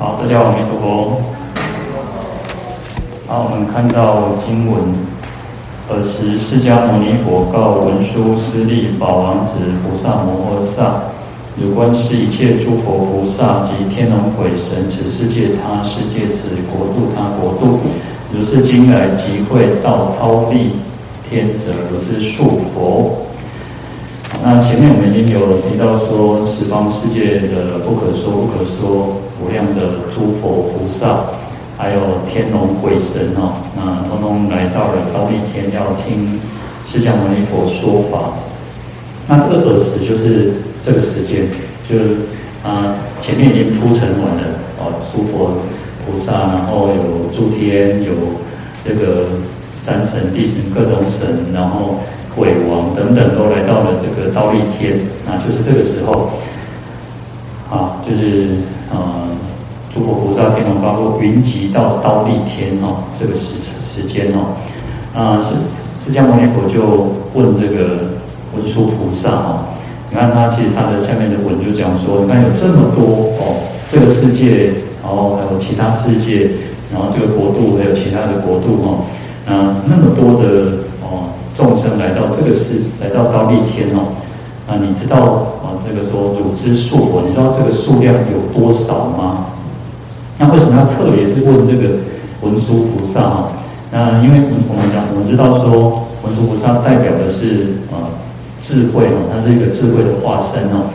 好，大家好，阿弥陀佛。好，我们看到经文，尔时释迦牟尼佛告文殊师利宝王子菩萨摩诃萨：有观世一切诸佛菩萨及天龙鬼神，此世界他世界，此国度他国度，如是今来集会到忉利天者，如是数佛。那前面我们已经有提到说，十方世界的不可说不可说无量的诸佛菩萨，还有天龙鬼神哦，那通通来到了忉利天，要听释迦牟尼佛说法。那这个尔时就是这个时间，就是啊前面已经铺陈完了哦，诸佛菩萨，然后有诸天，有这个三神、地神各种神，然后。鬼王等等都来到了这个刀立天，那就是这个时候，啊，就是呃，诸佛菩萨、天龙八部云集到刀立天哦，这个时时间哦，啊，释释迦牟尼佛就问这个文殊菩萨哦，你看他其实他的下面的文就讲说，你看有这么多哦，这个世界，然后还有其他世界，然后这个国度还有其他的国度哦，啊，那么多的。众生来到这个世，来到忉利天哦，那你知道啊？这个说汝知数佛，你知道这个数量有多少吗？那为什么要特别是问这个文殊菩萨哈？那因为我们讲，我们知道说文殊菩萨代表的是啊智慧哦，它是一个智慧的化身哦。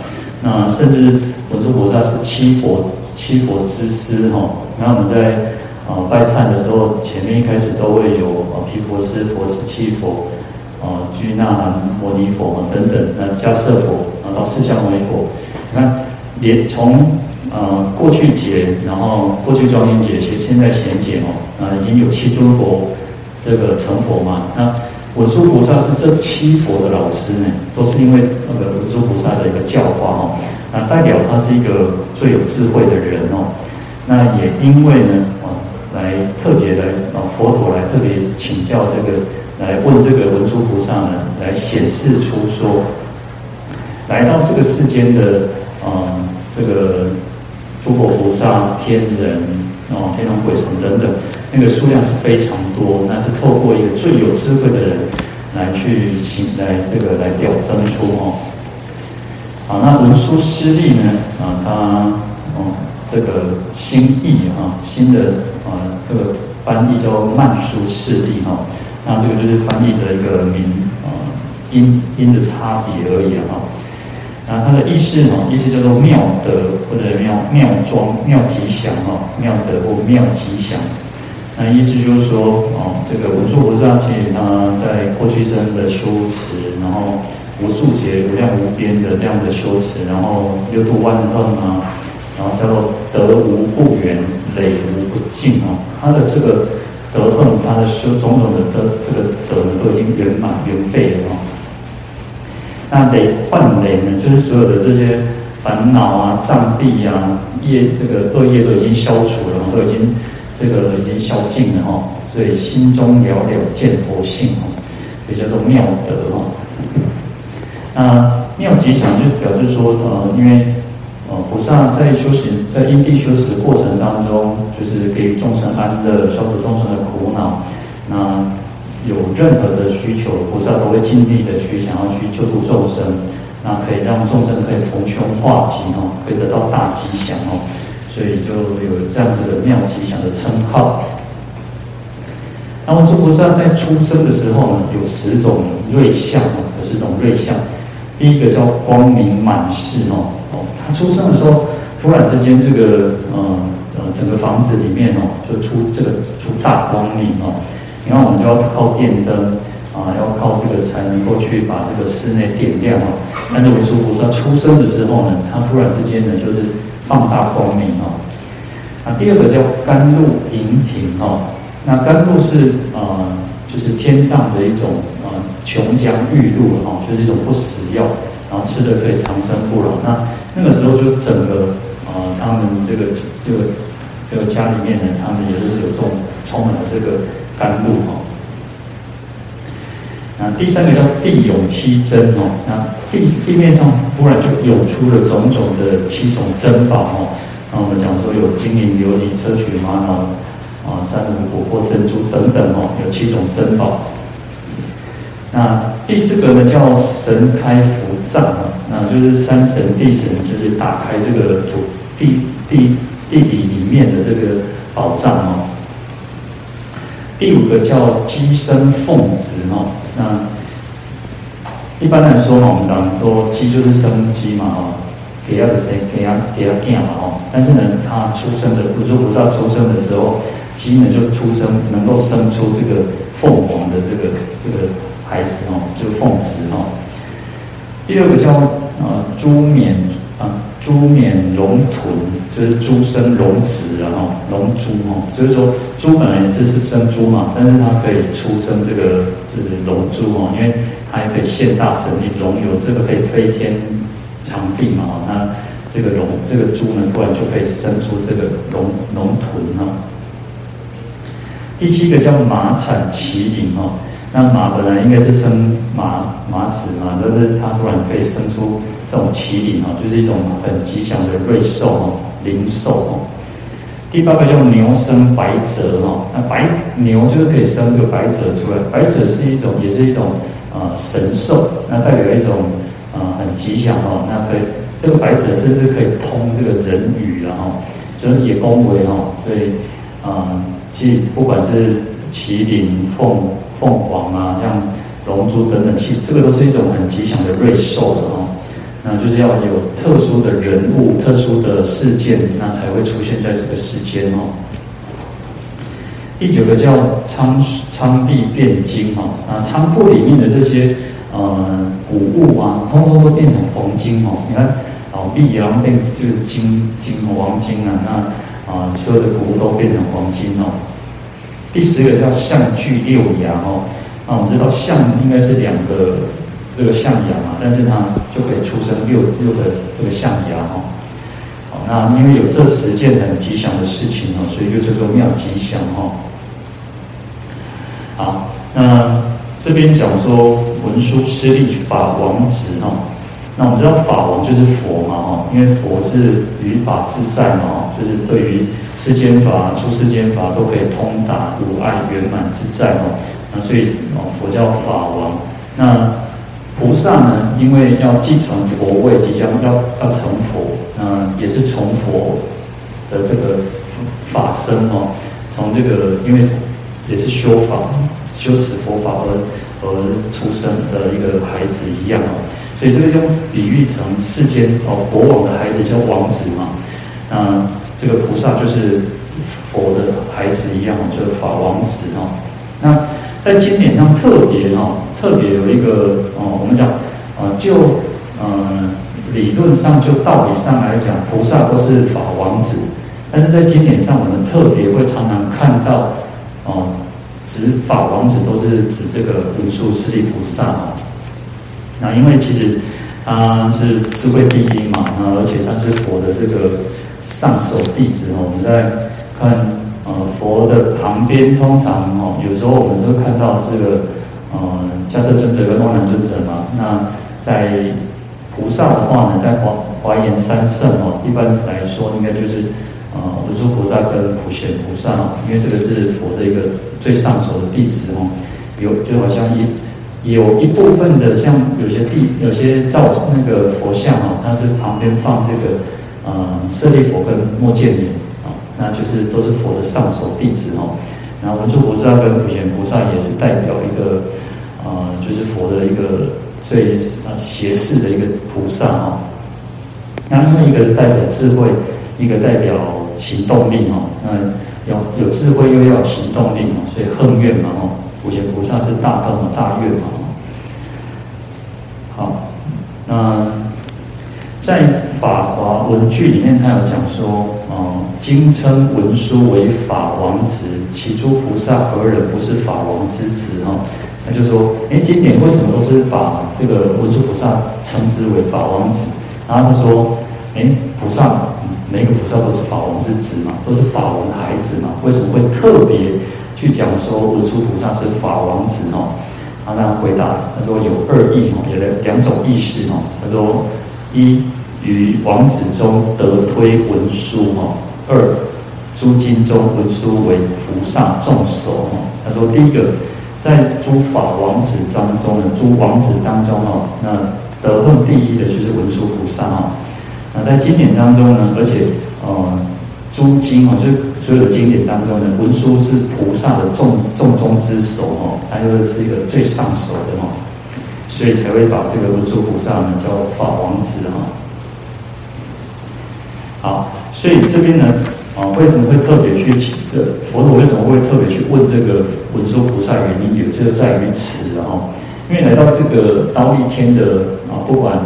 那甚至文殊菩萨是七佛七佛之师哈。那我们在啊拜忏的时候，前面一开始都会有啊毗婆师佛、师七佛。啊，居那含牟尼佛等等，那迦叶佛，啊到释迦牟尼佛，你看，连从呃过去劫，然后过去庄严劫，现现在贤劫哦，啊已经有七尊佛这个成佛嘛。那文殊菩萨是这七佛的老师呢，都是因为那个文殊菩萨的一个教化哦，那代表他是一个最有智慧的人哦。那也因为呢，啊来特别的啊佛陀来特别请教这个。来问这个文殊菩萨呢，来显示出说，来到这个世间的啊、这个诸佛菩萨、天人哦、天龙鬼神等等，那个数量是非常多，那是透过一个最有智慧的人来去行，来这个来表征出哦。好，那文殊师利呢啊，他哦这个新译啊，新的啊这个翻译叫曼殊师利哈。那这个就是翻译的一个名啊，音音的差别而已哈。那它的意思呢，意思叫做妙德或者妙妙庄妙吉祥哈，妙德或妙吉祥。那意思就是说哦，这个文殊菩萨其实他在过去生的修持，然后无数劫无量无边的这样的修持，然后六度万恨啊，然后叫做德无不圆，累无不尽哦，他的这个。德行，他的修种种的德，这个德呢都已经圆满圆备了哦。那累幻累呢，就是所有的这些烦恼啊、障蔽啊、业这个恶业都已经消除了，都已经这个已经消尽了哈。所以心中了了见佛性哦，也叫做妙德哈。那妙吉祥就表示说呃，因为。菩萨在修行，在因地修持的过程当中，就是给众生安乐，消除众生的苦恼。那有任何的需求，菩萨都会尽力的去想要去救度众生，那可以让众生可以逢凶化吉哦，可以得到大吉祥哦，所以就有这样子的妙吉祥的称号。那么，诸菩萨在出生的时候呢，有十种瑞相哦，有十种瑞相。第一个叫光明满室哦。他出生的时候，突然之间，这个呃呃，整个房子里面哦，就出这个出大光明哦。你看，我们就要靠电灯啊，要靠这个才能够去把这个室内点亮哦。但是文殊菩萨出生的时候呢，他突然之间呢，就是放大光明哦。啊，第二个叫甘露盈庭哦。那甘露是呃，就是天上的一种呃琼浆玉露哦，就是一种不死药，然后吃的可以长生不老。那那个时候就是整个啊、呃，他们这个这个这个家里面呢，他们也就是有这种充满了这个甘露哈。那第三个叫地涌七珍哦，那地地面上突然就涌出了种种的七种珍宝哦，那我们讲说有金银琉璃砗磲玛瑙啊，珊瑚琥珀珍珠等等哦，有七种珍宝。那第四个呢叫神开福藏啊，那就是山神地神就是打开这个土地地地底里面的这个宝藏哦。第五个叫鸡生凤子哦，那一般来说嘛我们讲说鸡就是生鸡嘛哦。给他的谁？给他给他干嘛哦？但是呢，它出生的，不就不知道出生的时候，鸡呢就是出生，能够生出这个凤凰的这个这个孩子哦，这个凤子哦。第二个叫呃猪冕啊，猪冕龙豚，就是猪生龙子然后龙猪哦，就是说猪本来也是是生猪嘛，但是它可以出生这个就是龙猪哦，因为它也可以现大神力，龙有这个可以飞天。长地嘛，那这个龙，这个猪呢，突然就可以生出这个龙龙豚哦。第七个叫马产麒麟哦，那马本来应该是生马马子嘛，但是它突然可以生出这种麒麟哦，就是一种很吉祥的瑞兽哦，灵兽哦。第八个叫牛生白泽哦，那白牛就是可以生个白泽出来，白泽是一种，也是一种呃神兽，那代表一种。啊，很吉祥哦，那可以，这个白泽甚至可以通这个人语了哦，就是也恭维哦，所以啊，其实不管是麒麟、凤凤凰啊，像龙珠等等，其实这个都是一种很吉祥的瑞兽的哦。那就是要有特殊的人物、特殊的事件，那才会出现在这个世间哦。第九个叫仓仓壁变金哦，那，仓库里面的这些。呃，谷物啊，通通都变成黄金哦。你看，哦，碧然后变这个金金黄金啊，那啊，所有的谷物都变成黄金哦。第十个叫象具六牙哦。那我们知道象应该是两个这个象牙嘛，但是它就可以出生六六个这个象牙哦。好，那因为有这十件很吉祥的事情哦，所以就叫做妙吉祥哦。好，那。这边讲说文殊师利法王子哈，那我们知道法王就是佛嘛哦，因为佛是于法自在嘛，就是对于世间法、出世间法都可以通达无碍圆满自在哦，那所以哦佛教法王。那菩萨呢，因为要继承佛位，即将要要成佛，那也是从佛的这个法身哦，从这个因为也是修法。修持佛法而而出生的一个孩子一样哦，所以这个用比喻成世间哦国王的孩子叫王子嘛，那这个菩萨就是佛的孩子一样，就是法王子哦。那在经典上特别哦，特别有一个哦，我们讲啊，就嗯理论上就道理上来讲，菩萨都是法王子，但是在经典上我们特别会常常看到哦。指法王子都是指这个文殊师利菩萨哦，那因为其实他是智慧第一嘛，那而且他是佛的这个上首弟子哦。我们在看呃佛的旁边，通常哦有时候我们是看到这个呃迦叶尊者跟阿难尊者嘛。那在菩萨的话呢，在华华严三圣哦，一般来说应该就是。呃，文殊菩萨跟普贤菩萨哦，因为这个是佛的一个最上首的弟子哦，有就好像一有一部分的像有些地有些造那个佛像哦，它是旁边放这个呃舍利佛跟目犍连啊，那就是都是佛的上首弟子哦。然后文殊菩萨跟普贤菩萨也是代表一个呃，就是佛的一个最啊胁侍的一个菩萨哦。那另外一个代表智慧，一个代表。行动力哦，那有有智慧又要有行动力哦，所以横愿嘛哦，普贤菩萨是大横大愿嘛。好，那在法华文句里面，他有讲说，哦，经称文殊为法王子，其诸菩萨何人不是法王之子哦？他就说，哎，经典为什么都是把这个文殊菩萨称之为法王子？然后他说，哎，菩萨。每个菩萨都是法王之子嘛，都是法王的孩子嘛，为什么会特别去讲说文殊菩萨是法王子哦？他那样回答，他说有二意哦，有两种意思哦。他说一于王子中得推文殊哦。二诸经中文殊为菩萨众首哦。他说第一个在诸法王子当中呢诸王子当中哈，那得论第一的就是文殊菩萨哈。那在经典当中呢，而且呃诸经哈，就所有的经典当中呢，文殊是菩萨的众众中之首哈，他又是一个最上首的哈。所以才会把这个文殊菩萨呢叫法王子哈。好，所以这边呢，啊，为什么会特别去请这佛陀为什么会特别去问这个文殊菩萨？原因有这个在于此哦，因为来到这个忉利天的啊，不管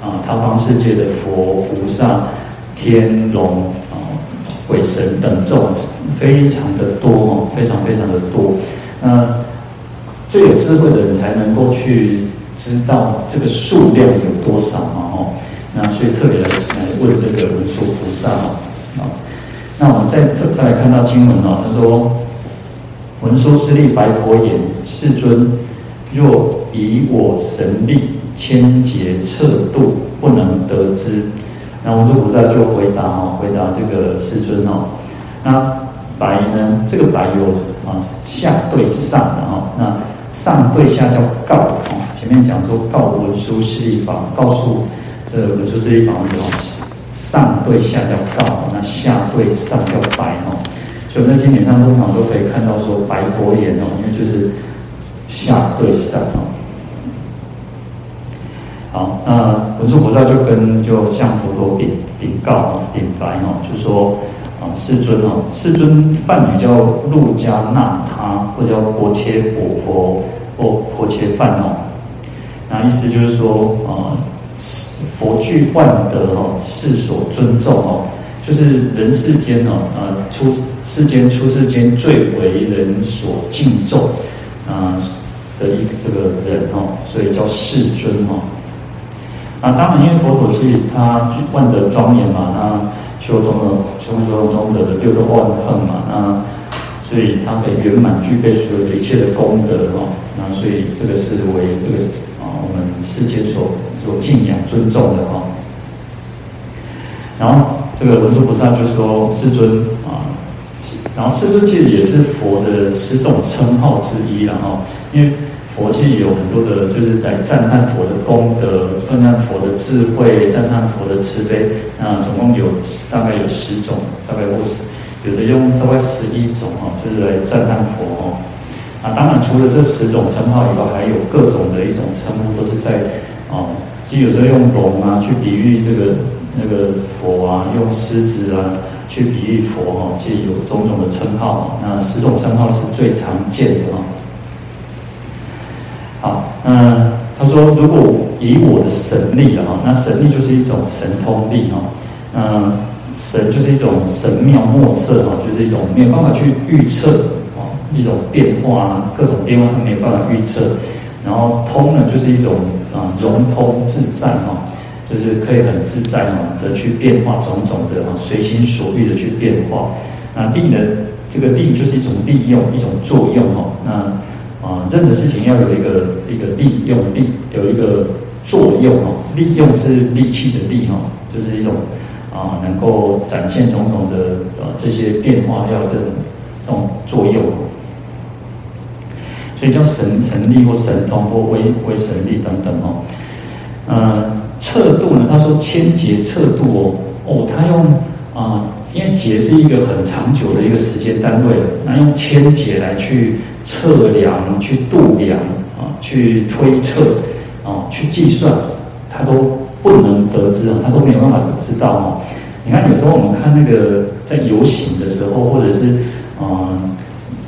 啊他方世界的佛菩萨、天龙啊、鬼神等众，非常的多哦，非常非常的多。那最有智慧的人才能够去。知道这个数量有多少嘛？哦，那所以特别的为这个文殊菩萨哦。啊，那我们再再来看到经文哦，他说：“文殊师利白佛言，世尊，若以我神力千劫测度，不能得之。”那文殊菩萨就回答哦，回答这个世尊哦。那白呢？这个白有啊下对上的哈，那上对下叫告。前面讲说告文殊师利法，告诉这文殊师利法这种上对下叫告，那下对上叫白哦。所以在经典上通常都可以看到说白佛言哦，因为就是下对上哦。好，那文殊菩萨就跟就向佛陀禀禀告哦，禀白哦，就说啊，世尊哦，世尊梵语叫路迦那他，或叫婆切婆婆或婆切梵哦。那意思就是说，啊，佛具万德哦，世所尊重哦，就是人世间哦，呃，出世间出世间最为人所敬重啊的一这个人哦，所以叫世尊哦。啊，当然，因为佛陀是他具万德庄严嘛，他修中的修中中的六度万恨嘛，那所以他可以圆满具备所有的一切的功德哦，那所以这个是为这个啊。我们世间所所敬仰尊重的哈，然后这个文殊菩萨就说：“世尊啊，然后世尊其实也是佛的十种称号之一，然后因为佛其实有很多的，就是来赞叹佛的功德，赞叹佛的智慧，赞叹佛的慈悲。那总共有大概有十种，大概或是有的用大概十一种哈，就是来赞叹佛哦。”啊，当然，除了这十种称号以外，还有各种的一种称呼，都是在啊，其实有时候用龙啊去比喻这个那个佛啊，用狮子啊去比喻佛啊，其实有种种的称号。那十种称号是最常见的啊。好，那他说，如果以我的神力啊，那神力就是一种神通力啊。那神就是一种神妙莫测哈，就是一种没有办法去预测。一种变化啊，各种变化他没有办法预测，然后通呢就是一种啊融通自在哈，就是可以很自在哈的去变化种种的啊随心所欲的去变化。那利呢，这个利就是一种利用，一种作用哈。那啊任何事情要有一个一个利用利，有一个作用哈。利用是利器的利哈，就是一种啊能够展现种种的呃这些变化要这种这种作用。所以叫神神力或神通或威威神力等等哦，呃，测度呢？他说千劫测度哦，哦，他用啊、因为劫是一个很长久的一个时间单位，那用千劫来去测量、去度量啊、去推测啊、去计算，他都不能得知啊，他都没有办法知道哦。你看，有时候我们看那个在游行的时候，或者是啊，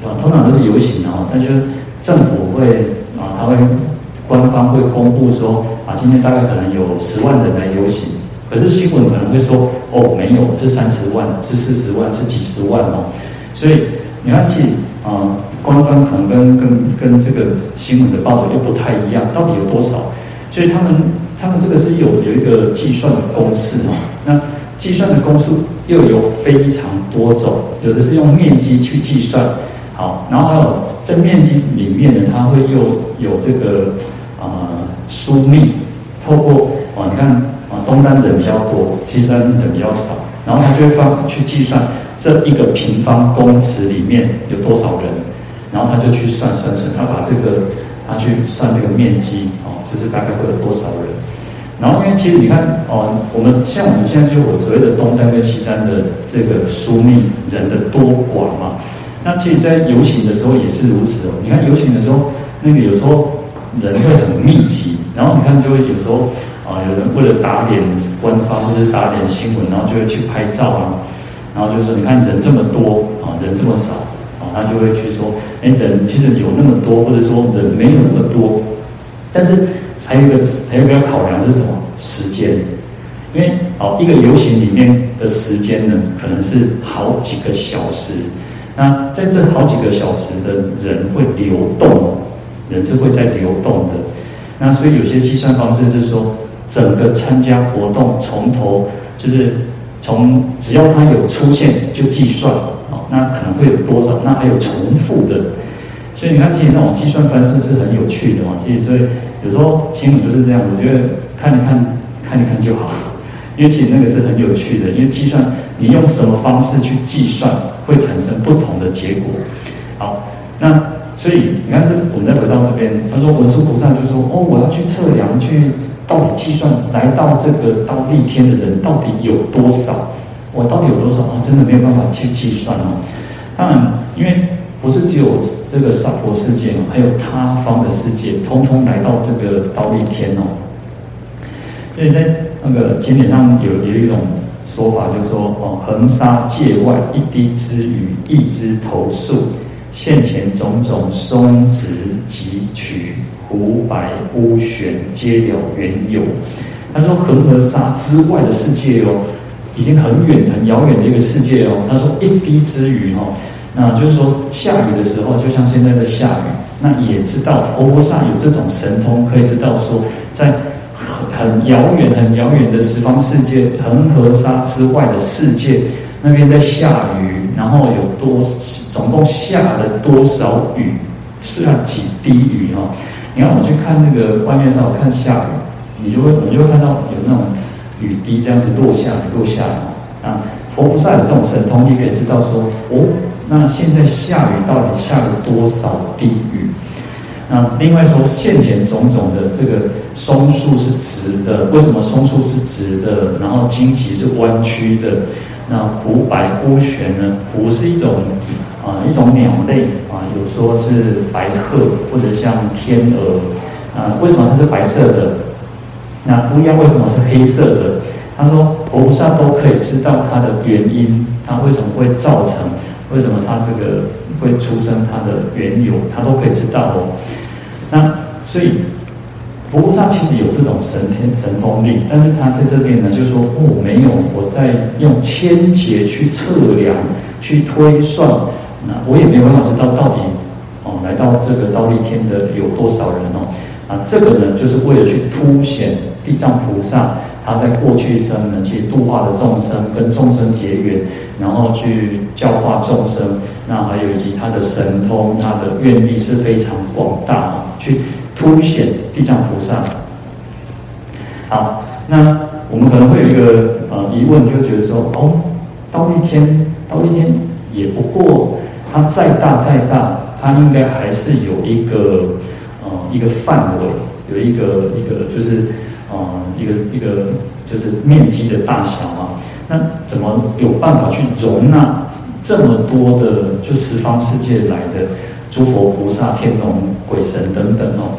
啊，通常都是游行啊，但是。政府会啊，他会官方会公布说啊，今天大概可能有十万人来游行，可是新闻可能会说哦，没有，是三十万，是四十万，是几十万哦。所以你要记啊，官方可能跟跟跟这个新闻的报道又不太一样，到底有多少？所以他们他们这个是有有一个计算的公式哦。那计算的公式又有非常多种，有的是用面积去计算，好，然后还有。在面积里面呢，它会又有这个啊疏密，透过啊你看啊东单人比较多，西山人比较少，然后他就会放去计算这一个平方公尺里面有多少人，然后他就去算算算，他把这个他去算这个面积哦，就是大概会有多少人。然后因为其实你看哦，我们像我们现在就我所谓的东单跟西单的这个疏密人的多寡嘛，那其实，在游行的时候也是如此哦。你看游行的时候，那个有时候人会很密集，然后你看就会有时候。啊，有人为了打脸官方或者是打脸新闻，然后就会去拍照啊，然后就说你看人这么多啊，人这么少啊，他就会去说，哎，人其实有那么多，或者说人没有那么多，但是还有一个还有一个要考量是什么？时间，因为哦，一个游行里面的时间呢，可能是好几个小时，那在这好几个小时的人会流动，人是会在流动的，那所以有些计算方式就是说。整个参加活动从头就是从只要他有出现就计算哦，那可能会有多少？那还有重复的，所以你看，其实那种计算方式是很有趣的嘛。其实所以有时候新闻就是这样，我觉得看一看看一看就好，因为其实那个是很有趣的，因为计算你用什么方式去计算会产生不同的结果。好，那所以你看这我们再回到这边，他说文殊菩萨就说哦，我要去测量去。到底计算来到这个忉利天的人到底有多少？我到底有多少？我真的没有办法去计算哦。当然，因为不是只有这个娑婆世界哦，还有他方的世界，通通来到这个忉利天哦。所以在那个经典上有有一种说法，就是说哦，恒沙界外一滴之雨，一枝头树，现前种种松直汲取。湖白乌旋皆了缘由。他说恒河沙之外的世界哦，已经很远很遥远的一个世界哦。他说一滴之雨哦，那就是说下雨的时候，就像现在的下雨，那也知道佛菩萨有这种神通，可以知道说在很遥远很遥远的十方世界，恒河沙之外的世界那边在下雨，然后有多总共下了多少雨，是要几滴雨哦。你看，我去看那个外面上，我看下雨，你就会，你就会看到有那种雨滴这样子落下来，落下来啊。佛菩萨有这种神通，你可以知道说，哦，那现在下雨到底下了多少滴雨？那另外说，现前种种的这个松树是直的，为什么松树是直的？然后荆棘是弯曲的。那湖白乌旋呢？湖是一种。啊，一种鸟类啊，有说是白鹤或者像天鹅啊，为什么它是白色的？那乌鸦为什么是黑色的？他说，菩萨都可以知道它的原因，它为什么会造成，为什么它这个会出生，它的缘由，他都可以知道哦。那所以，菩萨其实有这种神天神通力，但是他在这边呢，就是说，哦，没有，我在用千劫去测量，去推算。那我也没有办法知道到底哦，来到这个忉利天的有多少人哦？啊，这个呢，就是为了去凸显地藏菩萨他在过去生呢，去度化的众生，跟众生结缘，然后去教化众生。那还有以及他的神通，他的愿力是非常广大，去凸显地藏菩萨。好，那我们可能会有一个呃疑问，就觉得说哦，到一天，到一天也不过。它再大再大，它应该还是有一个呃一个范围，有一个一个就是呃一个一个就是面积的大小啊。那怎么有办法去容纳这么多的就十方世界来的诸佛菩萨、天龙鬼神等等哦？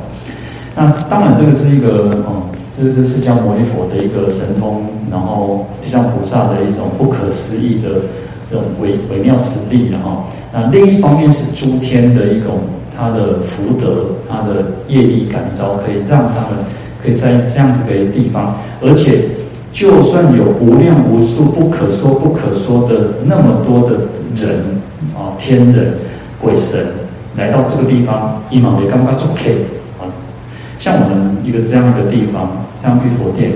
那当然这个是一个哦，这个是释迦牟尼佛的一个神通，然后地藏菩萨的一种不可思议的这种微微妙之力，然后。那另一方面是诸天的一种他的福德，他的业力感召，可以让他们可以在这样子的一个地方，而且就算有无量无数不可说不可说的那么多的人啊，天人鬼神来到这个地方，一毛也刚刚做 K 啊，像我们一个这样的地方，像玉佛殿，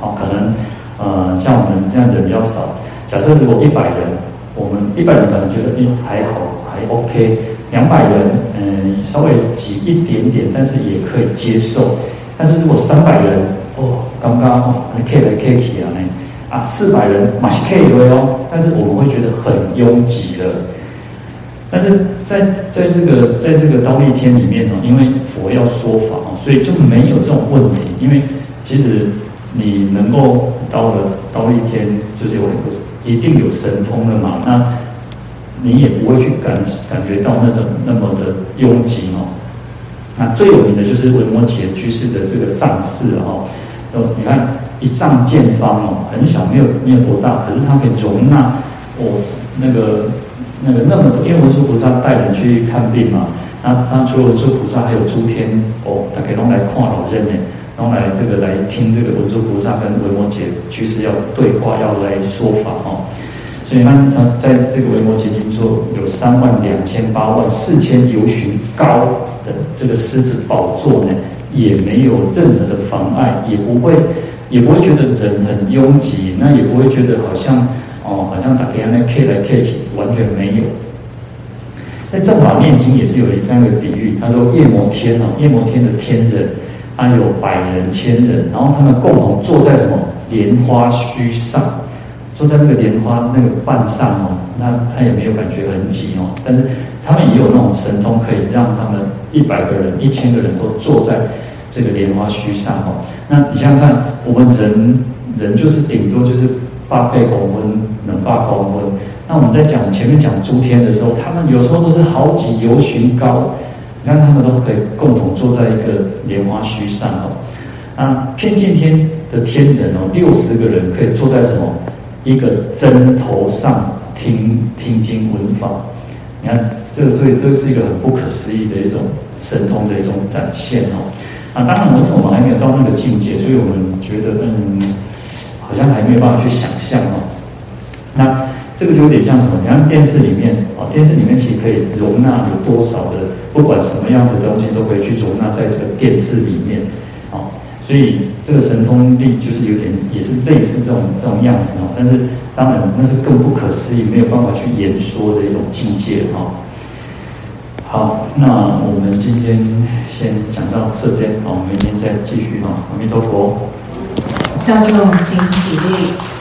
好，可能呃像我们这样的比较少，假设如果一百人。我们一百人可能觉得，哎，还好，还 OK。两百人，嗯，稍微挤一点点，但是也可以接受。但是如果三百人，哦，刚刚哦，你 K 来 K 去啊，那啊四百人马是 K 的哦，但是我们会觉得很拥挤的。但是在在这个在这个忉利天里面哦，因为佛要说法哦，所以就没有这种问题。因为其实你能够到了忉利天，就是有一定有神通的嘛，那你也不会去感感觉到那种那么的拥挤嘛。那最有名的就是维摩詰居士的这个藏寺哦，哦，你看一丈见方哦，很小，没有没有多大，可是它可以容纳哦那个。那个那么多，因为文殊菩萨带人去看病嘛，那他除了文殊菩萨，还有诸天哦，他可以弄来看老人呢，弄来这个来听这个文殊菩萨跟维摩詰居士要对话，要来说法哦。所以他他在这个维摩詰经说有三万两千八万四千由旬高的这个狮子宝座呢，也没有任何的妨碍，也不会也不会觉得人很拥挤，那也不会觉得好像。哦，好像打给那 K 来 K 去，完全没有。那《正法念经》也是有这样的比喻，他说夜摩天哦，夜摩天的天人，他有百人、千人，然后他们共同坐在什么莲花须上，坐在那个莲花那个瓣上哦，那他也没有感觉很挤哦，但是他们也有那种神通，可以让他们一百个人、一千个人都坐在这个莲花须上哦。那你想想看，我们人人就是顶多就是。八倍公温，能八公温。那我们在讲前面讲诸天的时候，他们有时候都是好几由旬高。你看他们都可以共同坐在一个莲花须上哦。那偏见天的天人哦，六十个人可以坐在什么一个针头上听听经闻法。你看这个，所以这是一个很不可思议的一种神通的一种展现哦。啊，当然我们我们还没有到那个境界，所以我们觉得嗯。好像还没有办法去想象哦，那这个就有点像什么？你看电视里面哦，电视里面其实可以容纳有多少的，不管什么样子的东西都可以去容纳在这个电视里面哦。所以这个神通力就是有点也是类似这种这种样子哦。但是当然那是更不可思议，没有办法去言说的一种境界哦。好，那我们今天先讲到这边哦，明天再继续哦。阿弥陀佛。教众请起立。